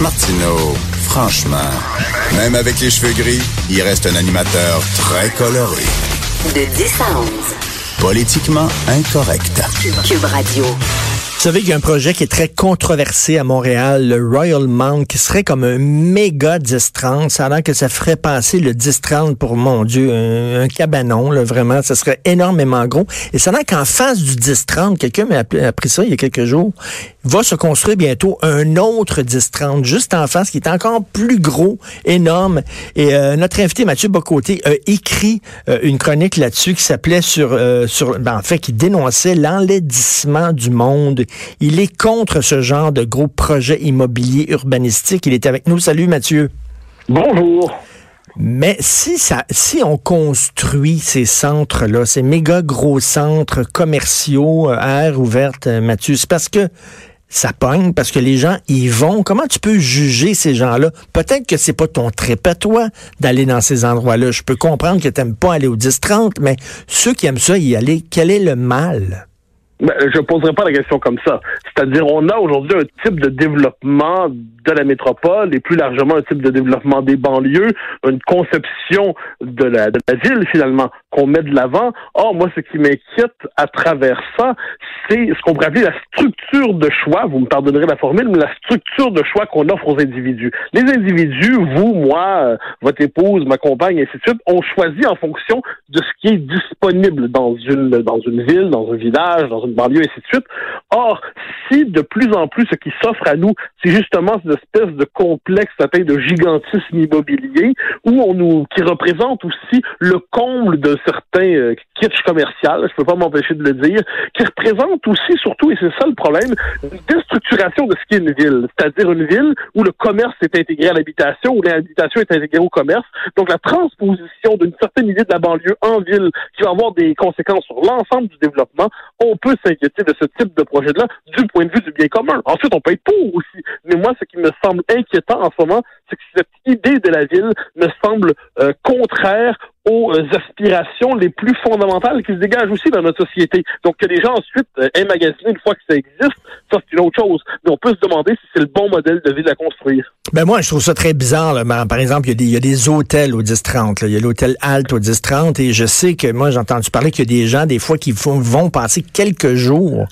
Martineau, franchement, même avec les cheveux gris, il reste un animateur très coloré. De 10 à 11. Politiquement incorrect. Cube Radio. Vous savez qu'il y a un projet qui est très controversé à Montréal, le Royal Mount, qui serait comme un méga 10-30. Ça a l'air que ça ferait passer le 10-30 pour, mon Dieu, un, cabanon, là, vraiment. Ça serait énormément gros. Et ça a l'air qu'en face du 10-30, quelqu'un m'a appris ça il y a quelques jours, va se construire bientôt un autre 10-30 juste en face qui est encore plus gros, énorme. Et euh, notre invité Mathieu Bocoté a écrit euh, une chronique là-dessus qui s'appelait sur, euh, sur ben, en fait, qui dénonçait l'enlaidissement du monde il est contre ce genre de gros projets immobiliers urbanistiques. Il est avec nous. Salut Mathieu. Bonjour. Mais si ça, si on construit ces centres-là, ces méga gros centres commerciaux euh, à air ouverte, Mathieu, c'est parce que ça pogne, parce que les gens y vont. Comment tu peux juger ces gens-là? Peut-être que c'est pas ton trip à toi d'aller dans ces endroits-là. Je peux comprendre que tu n'aimes pas aller au 10-30, mais ceux qui aiment ça y aller, quel est le mal? Ben, je ne poserai pas la question comme ça. C'est-à-dire, on a aujourd'hui un type de développement de la métropole et plus largement un type de développement des banlieues, une conception de la, de la ville finalement qu'on met de l'avant. Or, moi, ce qui m'inquiète à travers ça, c'est ce qu'on pourrait appeler la structure de choix. Vous me pardonnerez la formule, mais la structure de choix qu'on offre aux individus. Les individus, vous, moi, euh, votre épouse, ma compagne, et ainsi de suite, on choisit en fonction de ce qui est disponible dans une dans une ville, dans un village, dans une banlieue, et ainsi de suite. Or, si de plus en plus ce qui s'offre à nous, c'est justement cette espèce de complexe atteint de gigantisme immobilier, où on nous qui représente aussi le comble de certains euh, kitsch commercial, je peux pas m'empêcher de le dire, qui représente aussi, surtout, et c'est ça le problème, une déstructuration de ce qu'est une ville. C'est-à-dire une ville où le commerce est intégré à l'habitation, où l'habitation est intégrée au commerce. Donc la transposition d'une certaine idée de la banlieue en ville qui va avoir des conséquences sur l'ensemble du développement, on peut s'inquiéter de ce type de projet-là du point de vue du bien commun. Ensuite, on peut être pour aussi. Mais moi, ce qui me semble inquiétant en ce moment, c'est que cette idée de la ville me semble euh, contraire aux euh, aspirations les plus fondamentales qui se dégagent aussi dans notre société. Donc que les gens ensuite euh, aient magasiné une fois que ça existe, ça c'est une autre chose. Mais on peut se demander si c'est le bon modèle de ville à construire. Ben moi, je trouve ça très bizarre. Par exemple, il y, a des, il y a des hôtels au 10-30. Il y a l'hôtel Alt au 10-30 et je sais que moi, j'ai entendu parler qu'il y a des gens, des fois, qui vont passer quelques jours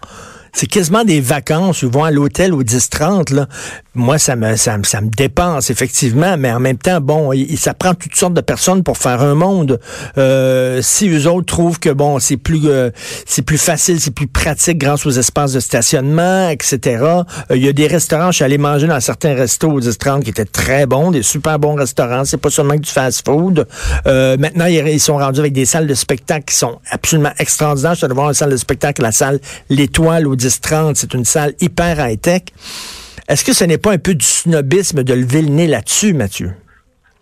c'est quasiment des vacances. Ils vont à l'hôtel au 10-30. Là. Moi, ça me, ça, ça, me dépense, effectivement. Mais en même temps, bon, ça prend toutes sortes de personnes pour faire un monde. Euh, si eux autres trouvent que, bon, c'est plus, euh, c'est plus facile, c'est plus pratique grâce aux espaces de stationnement, etc. Euh, il y a des restaurants, je suis allé manger dans certains restos au 10-30 qui étaient très bons, des super bons restaurants. C'est pas seulement du fast-food. maintenant, ils, sont rendus avec des salles de spectacle qui sont absolument extraordinaires. Je suis allé voir une salle de spectacle, la salle L'Étoile au 10-30. C'est une salle hyper high-tech. Est-ce que ce n'est pas un peu du snobisme de lever le nez là-dessus, Mathieu?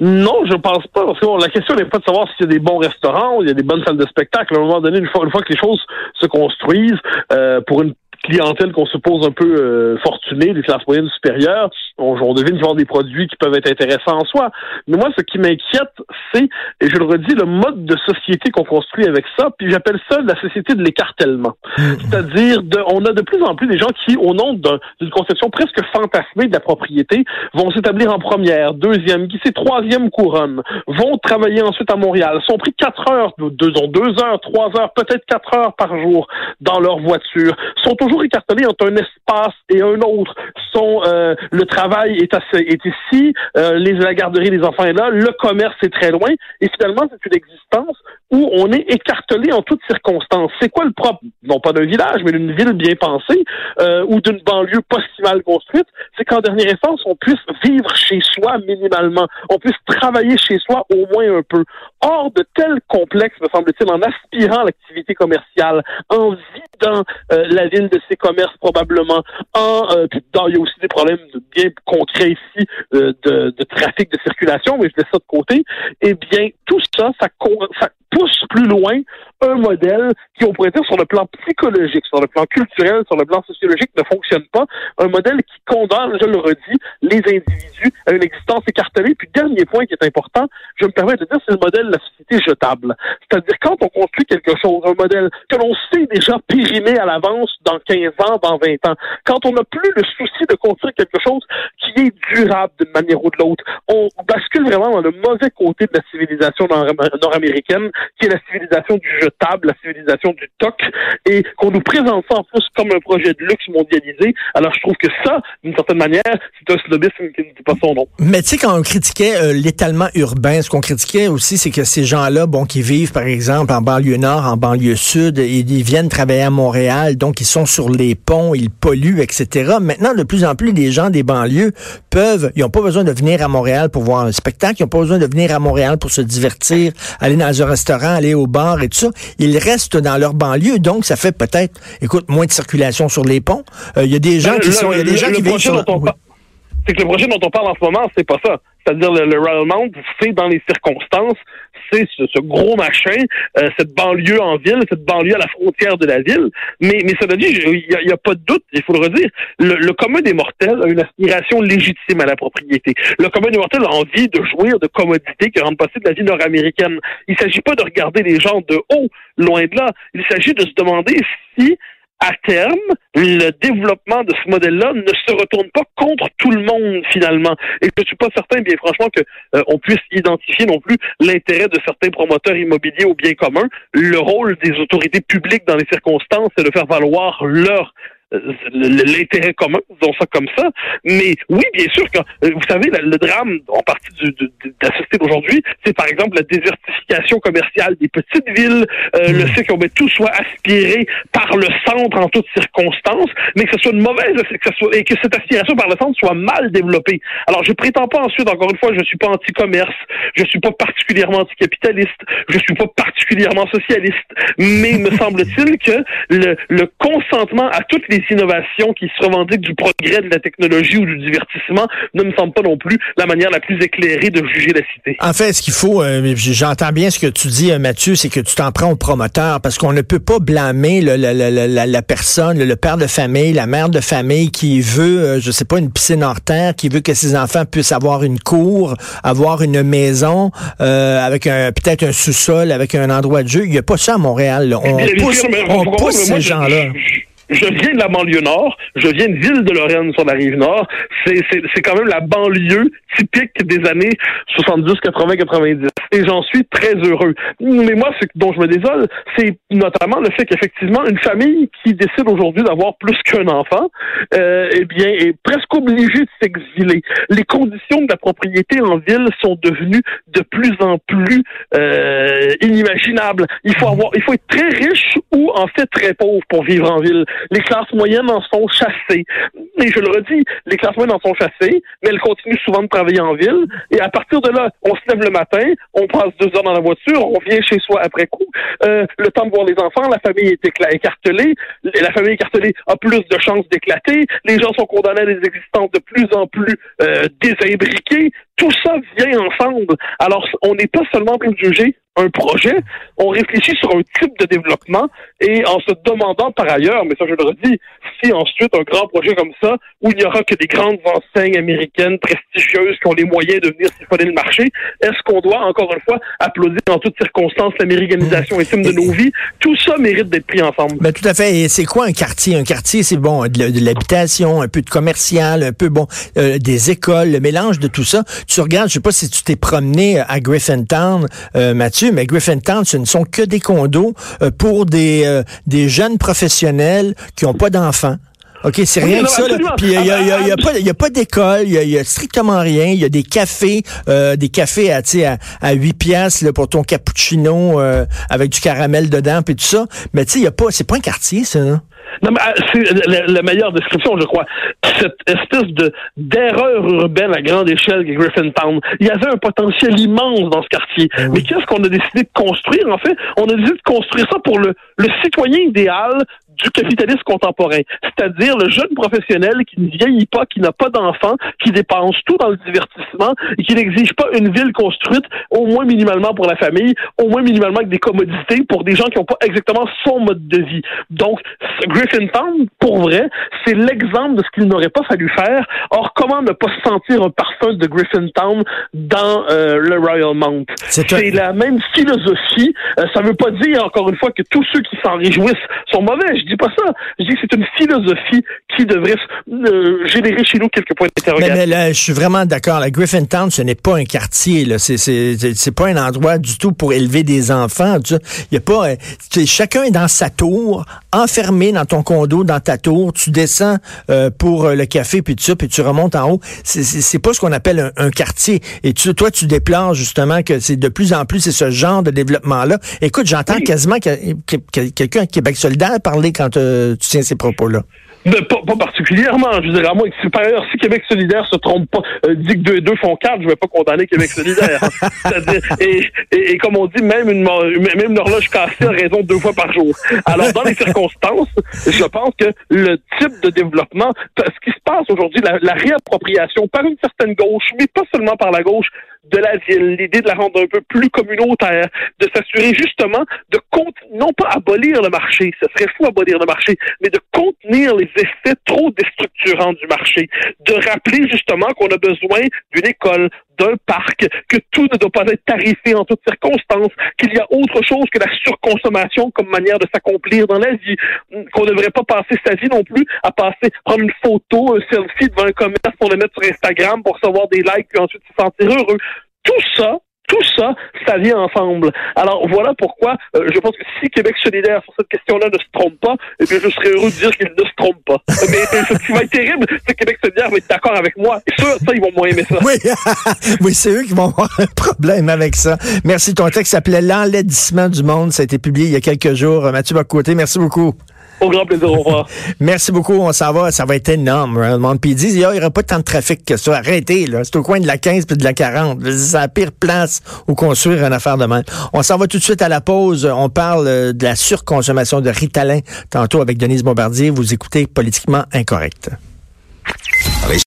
Non, je pense pas. La question n'est pas de savoir s'il y a des bons restaurants ou il y a des bonnes salles de spectacle. À un moment donné, une fois, une fois que les choses se construisent euh, pour une clientèle qu'on suppose un peu euh, fortunée, des classes moyennes supérieures, on, on devine qu'ils des produits qui peuvent être intéressants en soi. Mais moi, ce qui m'inquiète, c'est, et je le redis, le mode de société qu'on construit avec ça, puis j'appelle ça la société de l'écartèlement. Mm-hmm. C'est-à-dire, on a de plus en plus des gens qui, au nom d'une conception presque fantasmée de la propriété, vont s'établir en première, deuxième, qui c'est troisième couronne, vont travailler ensuite à Montréal, sont pris quatre heures, deux, deux heures, trois heures, peut-être quatre heures par jour dans leur voiture, sont toujours écartelés entre un espace et un autre. Sont, euh, le travail est, est ici, euh, les, la garderie des enfants est là, le commerce est très loin, et finalement, c'est une existence où on est écartelé en toutes circonstances. C'est quoi le propre, non pas d'un village, mais d'une ville bien pensée, euh, ou d'une banlieue pas si mal construite, c'est qu'en dernière instance, on puisse vivre chez soi minimalement, on puisse travailler chez soi au moins un peu. Hors de tels complexes, me semble-t-il, en aspirant l'activité commerciale, en vidant euh, la ville de ses commerces probablement, en euh, il y a aussi des problèmes bien concrets ici euh, de, de, trafic de circulation, mais je laisse ça de côté. Eh bien, tout ça, ça, ça pousse plus loin un modèle qui, on pourrait dire, sur le plan psychologique, sur le plan culturel, sur le plan sociologique, ne fonctionne pas. Un modèle qui condamne, je le redis, les individus à une existence écartelée. Puis, dernier point qui est important, je me permets de dire, c'est le modèle de la société jetable. C'est-à-dire, quand on construit quelque chose, un modèle que l'on sait déjà périmé à l'avance dans 15 ans, dans 20 ans, quand on n'a plus le souci de construire quelque chose qui est durable d'une manière ou de l'autre. On bascule vraiment dans le mauvais côté de la civilisation nord-américaine, qui est la civilisation du jetable, la civilisation du toc, et qu'on nous présente ça en plus comme un projet de luxe mondialisé. Alors je trouve que ça, d'une certaine manière, c'est un snobisme qui ne dit pas son nom. Mais tu sais, quand on critiquait euh, l'étalement urbain, ce qu'on critiquait aussi, c'est que ces gens-là, bon, qui vivent par exemple en banlieue nord, en banlieue sud, ils viennent travailler à Montréal, donc ils sont sur les ponts, ils polluent, etc. Maintenant, de plus en plus, les gens des banlieues peuvent, ils n'ont pas besoin de venir à Montréal pour voir un spectacle, ils n'ont pas besoin de venir à Montréal pour se divertir, aller dans un restaurant, aller au bar et tout ça. Ils restent dans leur banlieue, donc ça fait peut-être, écoute, moins de circulation sur les ponts. Euh, il y a des gens ben, qui sont, il y a des gens qui vivent sur... C'est que le projet dont on parle en ce moment, c'est pas ça. C'est-à-dire le, le Royal Mount, c'est dans les circonstances, c'est ce, gros machin, euh, cette banlieue en ville, cette banlieue à la frontière de la ville. Mais, mais cela dit, il n'y a, pas de doute, il faut le redire, le, commun des mortels a une aspiration légitime à la propriété. Le commun des mortels a envie de jouir de commodités qui rendent possible la vie nord-américaine. Il ne s'agit pas de regarder les gens de haut, loin de là. Il s'agit de se demander si à terme, le développement de ce modèle-là ne se retourne pas contre tout le monde finalement. Et je ne suis pas certain, bien franchement, que euh, on puisse identifier non plus l'intérêt de certains promoteurs immobiliers au bien commun. Le rôle des autorités publiques dans les circonstances, c'est de faire valoir leur l'intérêt commun, disons ça comme ça. Mais oui, bien sûr, que euh, vous savez, le, drame en partie du, de, de, la société d'aujourd'hui, c'est par exemple la désertification commerciale des petites villes, euh, le hmm. fait qu'on met tout soit aspiré par le centre en toutes circonstances, mais que ce soit une mauvaise, que ce soit, et que cette aspiration par le centre soit mal développée. Alors, je prétends pas ensuite, encore une fois, je suis pas anti-commerce, je suis pas particulièrement anticapitaliste, je suis pas particulièrement socialiste, mais me semble-t-il que le, le consentement à toutes les innovations qui se revendiquent du progrès de la technologie ou du divertissement ne me semble pas non plus la manière la plus éclairée de juger la cité. En fait, ce qu'il faut, euh, j'entends bien ce que tu dis, euh, Mathieu, c'est que tu t'en prends au promoteur parce qu'on ne peut pas blâmer le, la, personne, le, père de famille, la mère de famille qui veut, euh, je sais pas, une piscine hors terre, qui veut que ses enfants puissent avoir une cour, avoir une maison avec un peut-être un sous-sol, avec un endroit de jeu. Il n'y a pas ça à Montréal. On pousse, on pousse ces gens-là. Je viens de la banlieue nord, je viens de Ville de Lorraine sur la rive nord. C'est, c'est, quand même la banlieue typique des années 70, 80, 90. Et j'en suis très heureux. Mais moi, ce dont je me désole, c'est notamment le fait qu'effectivement, une famille qui décide aujourd'hui d'avoir plus qu'un enfant, euh, eh bien, est presque obligée de s'exiler. Les conditions de la propriété en ville sont devenues de plus en plus euh, inimaginables. Il faut avoir, il faut être très riche ou en fait très pauvre pour vivre en ville. Les classes moyennes en sont chassées. Et je le redis, les classes moyennes en sont chassées, mais elles continuent souvent de travailler en ville. Et à partir de là, on se lève le matin, on passe deux heures dans la voiture, on vient chez soi après coup. Euh, le temps de voir les enfants, la famille est écartelée. La famille écartelée a plus de chances d'éclater. Les gens sont condamnés à des existences de plus en plus euh, désimbriquées. Tout ça vient ensemble. Alors, on n'est pas seulement en train de juger un projet, on réfléchit sur un type de développement et en se demandant par ailleurs, mais ça je le redis, si ensuite un grand projet comme ça, où il n'y aura que des grandes enseignes américaines prestigieuses qui ont les moyens de venir siphonner le marché, est-ce qu'on doit encore une fois applaudir en toutes circonstances l'américanisation intime de nos vies? Tout ça mérite d'être pris ensemble. Ben, tout à fait. Et c'est quoi un quartier? Un quartier, c'est bon, de, l'habitation, un peu de commercial, un peu bon, euh, des écoles, le mélange de tout ça. Tu regardes, je sais pas si tu t'es promené à Griffintown, euh, Mathieu, mais Griffintown, ce ne sont que des condos euh, pour des, euh, des jeunes professionnels qui n'ont pas d'enfants. OK, c'est rien que ça. Puis il n'y a, y a, y a, pas, y a pas d'école, il y, a, strictement rien. Il y a des cafés, euh, des cafés à, à, à 8 piastres pour ton cappuccino avec du caramel dedans, puis tout ça. Mais tu sais, il y a pas, c'est pas un quartier, ça. Non, mais ah, c'est la, meilleure description, je crois. Cette espèce de d'erreur urbaine à grande échelle que Griffintown. Il y avait un potentiel immense dans ce quartier. Eh mais qu'est-ce qu'on a décidé de construire, en fait? On a décidé de construire ça pour le, le citoyen idéal du capitalisme contemporain, c'est-à-dire le jeune professionnel qui ne vieillit pas, qui n'a pas d'enfants, qui dépense tout dans le divertissement et qui n'exige pas une ville construite au moins minimalement pour la famille, au moins minimalement avec des commodités pour des gens qui n'ont pas exactement son mode de vie. Donc, Griffintown, pour vrai, c'est l'exemple de ce qu'il n'aurait pas fallu faire. Or, comment ne pas sentir un parfum de Griffintown dans euh, le Royal Mount? C'est la même philosophie. Euh, ça ne veut pas dire, encore une fois, que tous ceux qui s'en réjouissent sont mauvais dis pas ça. Je dis que c'est une philosophie qui devrait euh, générer chez nous quelques points d'interrogation. Mais, là, je suis vraiment d'accord. La Griffintown, ce n'est pas un quartier. Là. C'est, c'est, c'est pas un endroit du tout pour élever des enfants. Tu Il y a pas. Euh, chacun est dans sa tour, enfermé dans ton condo, dans ta tour. Tu descends euh, pour le café, puis ça, puis tu remontes en haut. C'est, c'est, pas ce qu'on appelle un, quartier. Et tu, toi, tu déplores justement que c'est de plus en plus c'est ce genre de développement-là. Écoute, j'entends quasiment quelqu'un à Québec solidaire parler quand tu tiens ces propos-là. Ben, pas, pas, particulièrement. Je dirais à moi, par ailleurs, si Québec solidaire se trompe pas, euh, dit que deux et deux font quatre, je vais pas condamner Québec solidaire. et, et, et, comme on dit, même une, même une horloge cassée a raison deux fois par jour. Alors, dans les circonstances, je pense que le type de développement, ce qui se passe aujourd'hui, la, la réappropriation par une certaine gauche, mais pas seulement par la gauche, de la ville, l'idée de la rendre un peu plus communautaire, de s'assurer justement de non pas abolir le marché, ce serait fou abolir le marché, mais de contenir les effets trop déstructurants du marché, de rappeler justement qu'on a besoin d'une école, d'un parc, que tout ne doit pas être tarifé en toutes circonstances, qu'il y a autre chose que la surconsommation comme manière de s'accomplir dans la vie, qu'on ne devrait pas passer sa vie non plus à passer, prendre une photo, un selfie devant un commerce pour le mettre sur Instagram pour recevoir des likes puis ensuite se sentir heureux. Tout ça, tout ça, ça vient ensemble. Alors voilà pourquoi euh, je pense que si Québec solidaire sur cette question-là ne se trompe pas, eh bien, je serais heureux de dire qu'il ne se trompe pas. Mais ce qui va être terrible, c'est que Québec solidaire va être d'accord avec moi. Et ça, ça, ils vont moins aimer ça. Oui, oui c'est eux qui vont avoir un problème avec ça. Merci. Ton texte s'appelait L'enlaidissement du monde. Ça a été publié il y a quelques jours. Mathieu Bocoté, merci beaucoup. Au grand plaisir, au revoir. Merci beaucoup, on s'en va, ça va être énorme. Hein. Puis ils disent, il n'y aura pas tant de trafic que ça. Arrêtez, là. C'est au coin de la 15 puis de la 40. C'est la pire place où construire une affaire de même. On s'en va tout de suite à la pause. On parle euh, de la surconsommation de Ritalin tantôt avec Denise Bombardier. Vous écoutez Politiquement Incorrect.